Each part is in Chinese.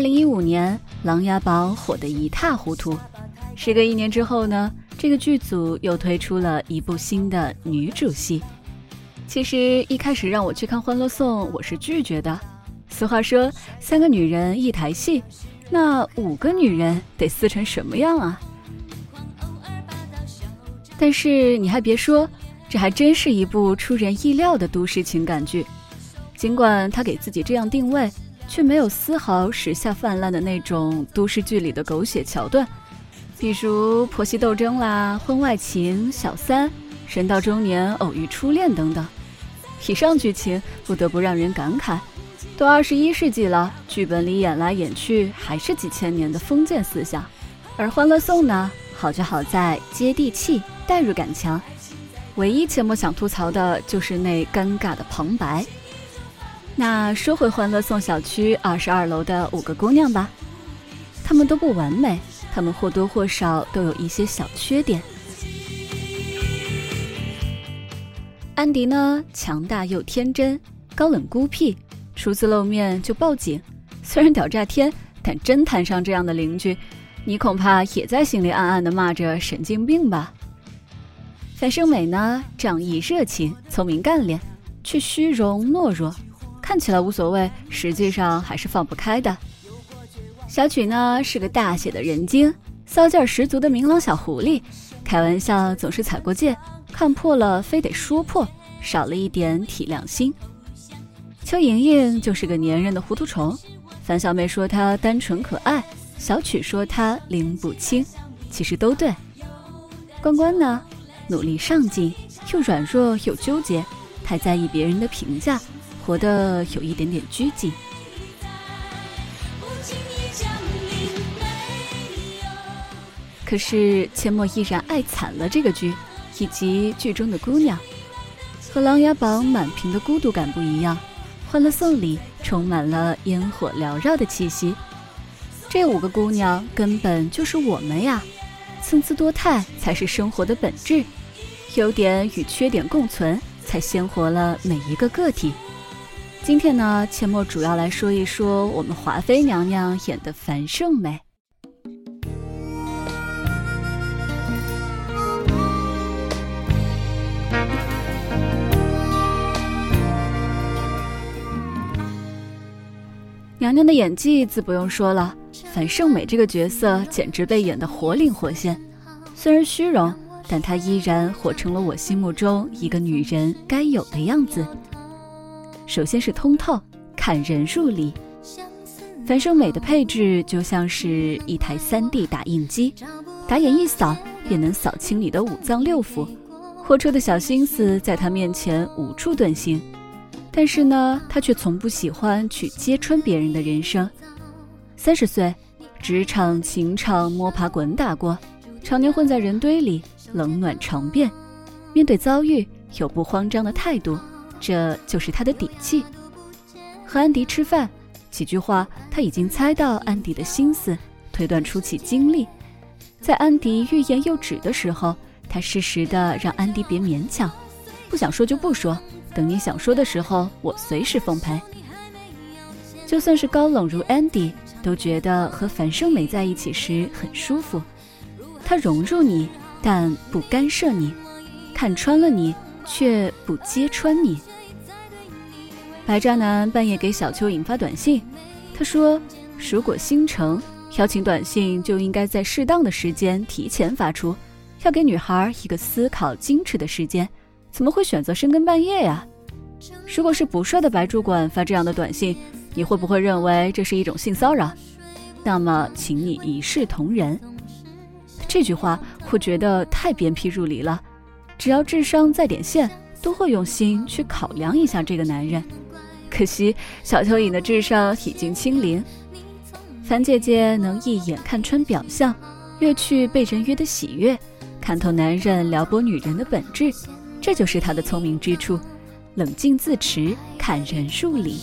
二零一五年，《琅琊榜》火得一塌糊涂。时隔一年之后呢，这个剧组又推出了一部新的女主戏。其实一开始让我去看《欢乐颂》，我是拒绝的。俗话说，三个女人一台戏，那五个女人得撕成什么样啊？但是你还别说，这还真是一部出人意料的都市情感剧。尽管他给自己这样定位。却没有丝毫时下泛滥的那种都市剧里的狗血桥段，比如婆媳斗争啦、婚外情、小三、人到中年偶遇初恋等等。以上剧情不得不让人感慨：都二十一世纪了，剧本里演来演去还是几千年的封建思想。而《欢乐颂》呢，好就好在接地气、代入感强。唯一切莫想吐槽的就是那尴尬的旁白。那说回欢乐颂小区二十二楼的五个姑娘吧，她们都不完美，她们或多或少都有一些小缺点。安迪呢，强大又天真，高冷孤僻，初次露面就报警，虽然屌炸天，但真摊上这样的邻居，你恐怕也在心里暗暗的骂着神经病吧。樊胜美呢，仗义热情，聪明干练，却虚荣懦弱。看起来无所谓，实际上还是放不开的。小曲呢是个大写的人精，骚劲儿十足的明朗小狐狸，开玩笑总是踩过界，看破了非得说破，少了一点体谅心。邱莹莹就是个粘人的糊涂虫，樊小妹说她单纯可爱，小曲说她拎不清，其实都对。关关呢，努力上进，又软弱又纠结，太在意别人的评价。活得有一点点拘谨，可是阡陌依然爱惨了这个剧，以及剧中的姑娘。和《琅琊榜》满屏的孤独感不一样，《欢乐颂》里充满了烟火缭绕的气息。这五个姑娘根本就是我们呀，参差多态才是生活的本质，优点与缺点共存，才鲜活了每一个个体。今天呢，阡陌主要来说一说我们华妃娘娘演的樊胜美。娘娘的演技自不用说了，樊胜美这个角色简直被演得活灵活现。虽然虚荣，但她依然活成了我心目中一个女人该有的样子。首先是通透，看人入理。樊胜美的配置就像是一台 3D 打印机，打眼一扫便能扫清你的五脏六腑，豁出的小心思在她面前无处遁形。但是呢，她却从不喜欢去揭穿别人的人生。三十岁，职场、情场摸爬滚打过，常年混在人堆里，冷暖常变，面对遭遇有不慌张的态度。这就是他的底气。和安迪吃饭，几句话他已经猜到安迪的心思，推断出其经历。在安迪欲言又止的时候，他适时的让安迪别勉强，不想说就不说，等你想说的时候，我随时奉陪。就算是高冷如安迪，都觉得和樊胜美在一起时很舒服。他融入你，但不干涉你，看穿了你，却不揭穿你。白渣男半夜给小蚯蚓发短信，他说：“如果心诚，邀请短信就应该在适当的时间提前发出，要给女孩一个思考矜持的时间，怎么会选择深更半夜呀？如果是不帅的白主管发这样的短信，你会不会认为这是一种性骚扰？那么，请你一视同仁。”这句话我觉得太鞭辟入里了，只要智商在点线，都会用心去考量一下这个男人。可惜小蚯蚓的智商已经清零，樊姐姐能一眼看穿表象，越去被人约的喜悦，看透男人撩拨女人的本质，这就是她的聪明之处。冷静自持，看人入理。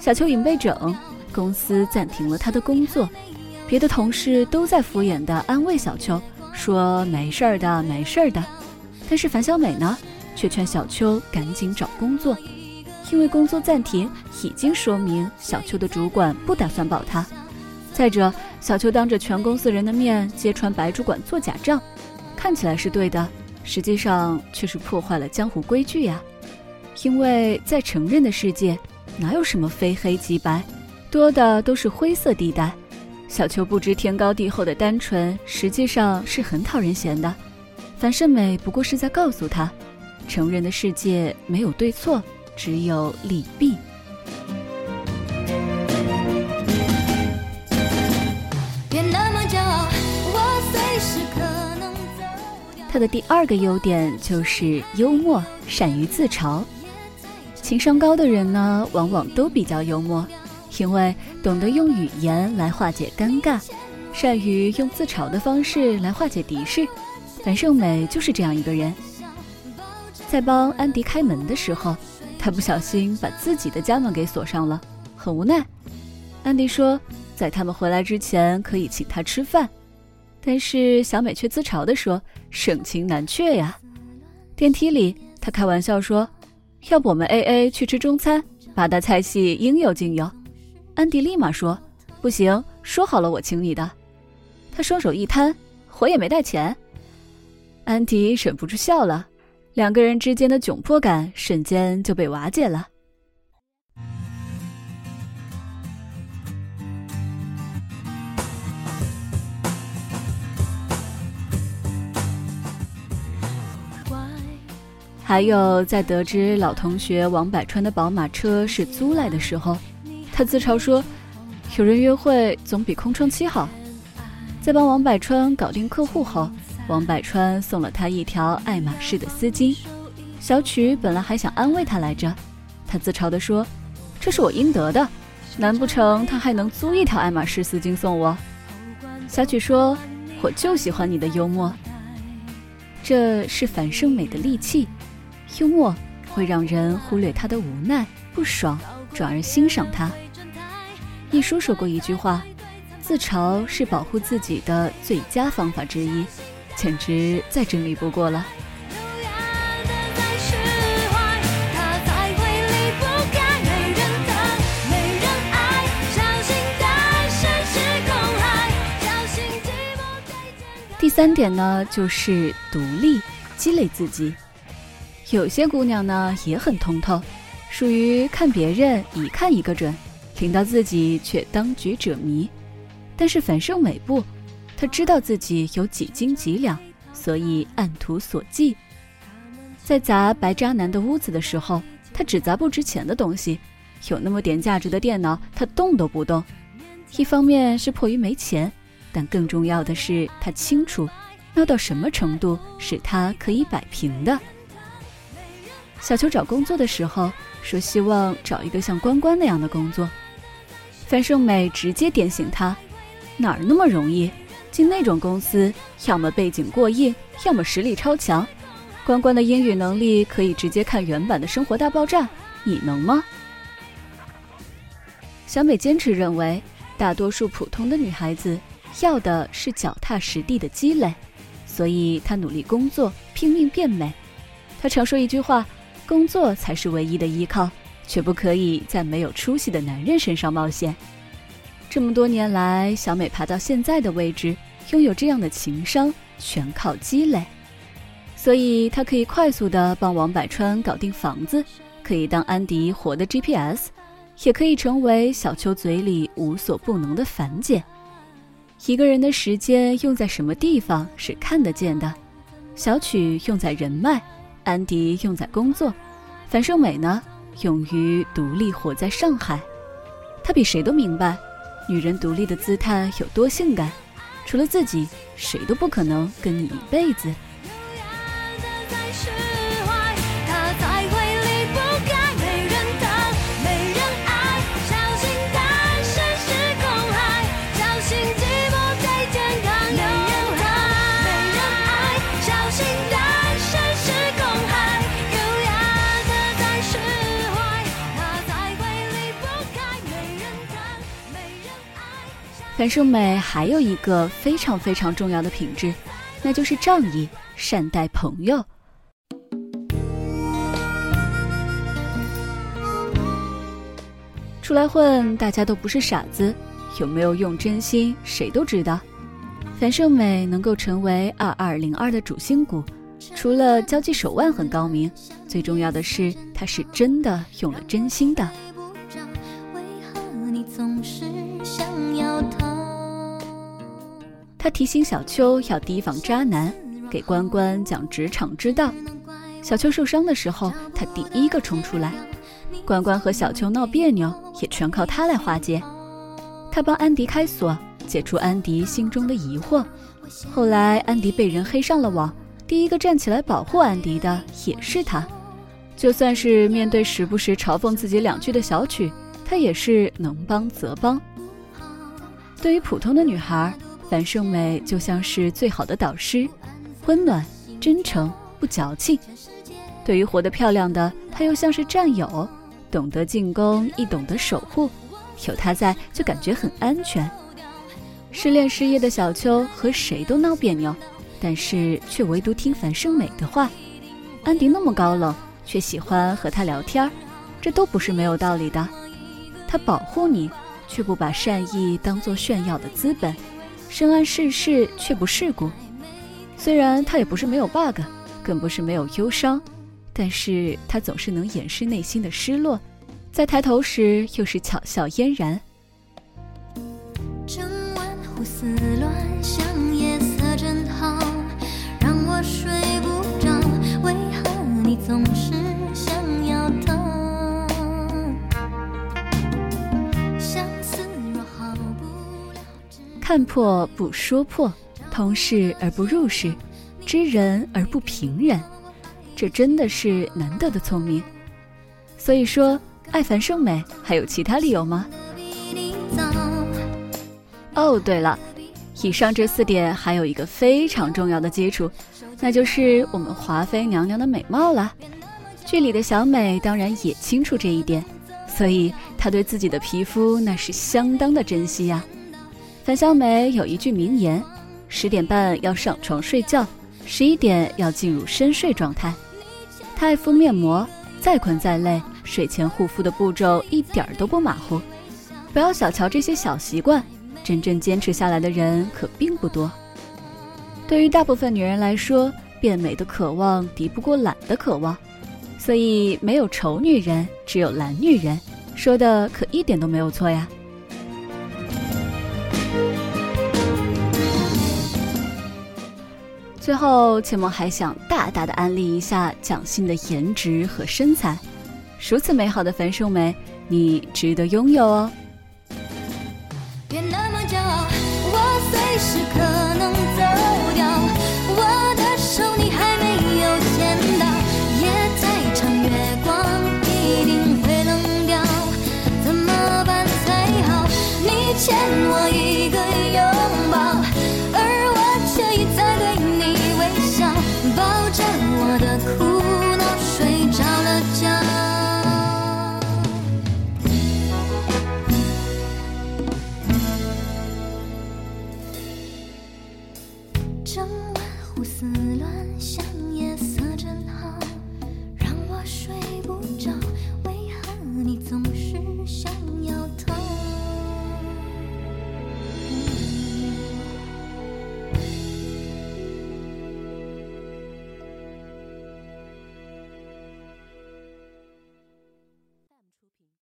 小蚯蚓被整，公司暂停了他的工作。别的同事都在敷衍地安慰小邱，说没事儿的，没事儿的。但是樊小美呢，却劝小秋赶紧找工作，因为工作暂停已经说明小秋的主管不打算保她。再者，小秋当着全公司人的面揭穿白主管做假账，看起来是对的，实际上却是破坏了江湖规矩呀。因为在成人的世界，哪有什么非黑即白，多的都是灰色地带。小秋不知天高地厚的单纯，实际上是很讨人嫌的。樊胜美不过是在告诉他，成人的世界没有对错，只有利弊。他的第二个优点就是幽默，善于自嘲。情商高的人呢，往往都比较幽默。因为懂得用语言来化解尴尬，善于用自嘲的方式来化解敌视，樊胜美就是这样一个人。在帮安迪开门的时候，他不小心把自己的家门给锁上了，很无奈。安迪说，在他们回来之前可以请他吃饭，但是小美却自嘲地说：“盛情难却呀。”电梯里，他开玩笑说：“要不我们 A A 去吃中餐，八大菜系应有尽有。”安迪立马说：“不行，说好了我请你的。”他双手一摊：“我也没带钱。”安迪忍不住笑了，两个人之间的窘迫感瞬间就被瓦解了。还有，在得知老同学王百川的宝马车是租来的时候。他自嘲说：“有人约会总比空窗期好。”在帮王百川搞定客户后，王百川送了他一条爱马仕的丝巾。小曲本来还想安慰他来着，他自嘲地说：“这是我应得的，难不成他还能租一条爱马仕丝巾送我？”小曲说：“我就喜欢你的幽默。”这是樊胜美的利器，幽默会让人忽略他的无奈、不爽，转而欣赏他。一书说过一句话：“自嘲是保护自己的最佳方法之一，简直再真理不过了。”第三点呢，就是独立积累自己。有些姑娘呢也很通透，属于看别人一看一个准。听到自己却当局者迷，但是樊胜美不，他知道自己有几斤几两，所以按图索骥。在砸白渣男的屋子的时候，他只砸不值钱的东西，有那么点价值的电脑，他动都不动。一方面是迫于没钱，但更重要的是他清楚，闹到什么程度是他可以摆平的。小秋找工作的时候说，希望找一个像关关那样的工作。樊胜美直接点醒他：“哪儿那么容易？进那种公司，要么背景过硬，要么实力超强。关关的英语能力可以直接看原版的《生活大爆炸》，你能吗？”小美坚持认为，大多数普通的女孩子要的是脚踏实地的积累，所以她努力工作，拼命变美。她常说一句话：“工作才是唯一的依靠。”却不可以在没有出息的男人身上冒险。这么多年来，小美爬到现在的位置，拥有这样的情商，全靠积累。所以她可以快速的帮王百川搞定房子，可以当安迪活的 GPS，也可以成为小秋嘴里无所不能的樊姐。一个人的时间用在什么地方是看得见的。小曲用在人脉，安迪用在工作，樊胜美呢？勇于独立活在上海，他比谁都明白，女人独立的姿态有多性感。除了自己，谁都不可能跟你一辈子。樊胜美还有一个非常非常重要的品质那就是仗义善待朋友。出来混大家都不是傻子有没有用真心谁都知道。樊胜美能够成为二二零二的主心骨除了交际手腕很高明最重要的是她是真的用了真心的。提醒小秋要提防渣男，给关关讲职场之道。小秋受伤的时候，他第一个冲出来。关关和小秋闹别扭，也全靠他来化解。他帮安迪开锁，解除安迪心中的疑惑。后来安迪被人黑上了网，第一个站起来保护安迪的也是他。就算是面对时不时嘲讽自己两句的小曲，他也是能帮则帮。对于普通的女孩，樊胜美就像是最好的导师，温暖、真诚、不矫情。对于活得漂亮的，她又像是战友，懂得进攻，亦懂得守护。有她在，就感觉很安全。失恋失业的小秋和谁都闹别扭，但是却唯独听樊胜美的话。安迪那么高冷，却喜欢和她聊天这都不是没有道理的。他保护你，却不把善意当做炫耀的资本。深谙世事却不世故，虽然他也不是没有 bug，更不是没有忧伤，但是他总是能掩饰内心的失落，在抬头时又是巧笑嫣然。总看破不说破，通事而不入事，知人而不评人，这真的是难得的聪明。所以说，爱樊胜美还有其他理由吗？哦，对了，以上这四点还有一个非常重要的基础，那就是我们华妃娘娘的美貌了。剧里的小美当然也清楚这一点，所以她对自己的皮肤那是相当的珍惜呀。樊小美有一句名言：十点半要上床睡觉，十一点要进入深睡状态。她爱敷面膜，再困再累，睡前护肤的步骤一点儿都不马虎。不要小瞧这些小习惯，真正坚持下来的人可并不多。对于大部分女人来说，变美的渴望敌不过懒的渴望，所以没有丑女人，只有懒女人，说的可一点都没有错呀。最后，切莫还想大大的安利一下蒋欣的颜值和身材，如此美好的樊胜美，你值得拥有哦。整晚胡思乱想